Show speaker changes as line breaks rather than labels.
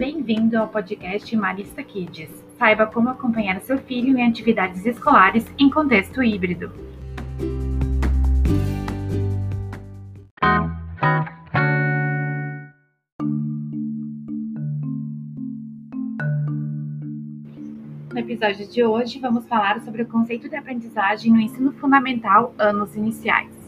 Bem-vindo ao podcast Marista Kids. Saiba como acompanhar seu filho em atividades escolares em contexto híbrido. No episódio de hoje, vamos falar sobre o conceito de aprendizagem no ensino fundamental anos iniciais.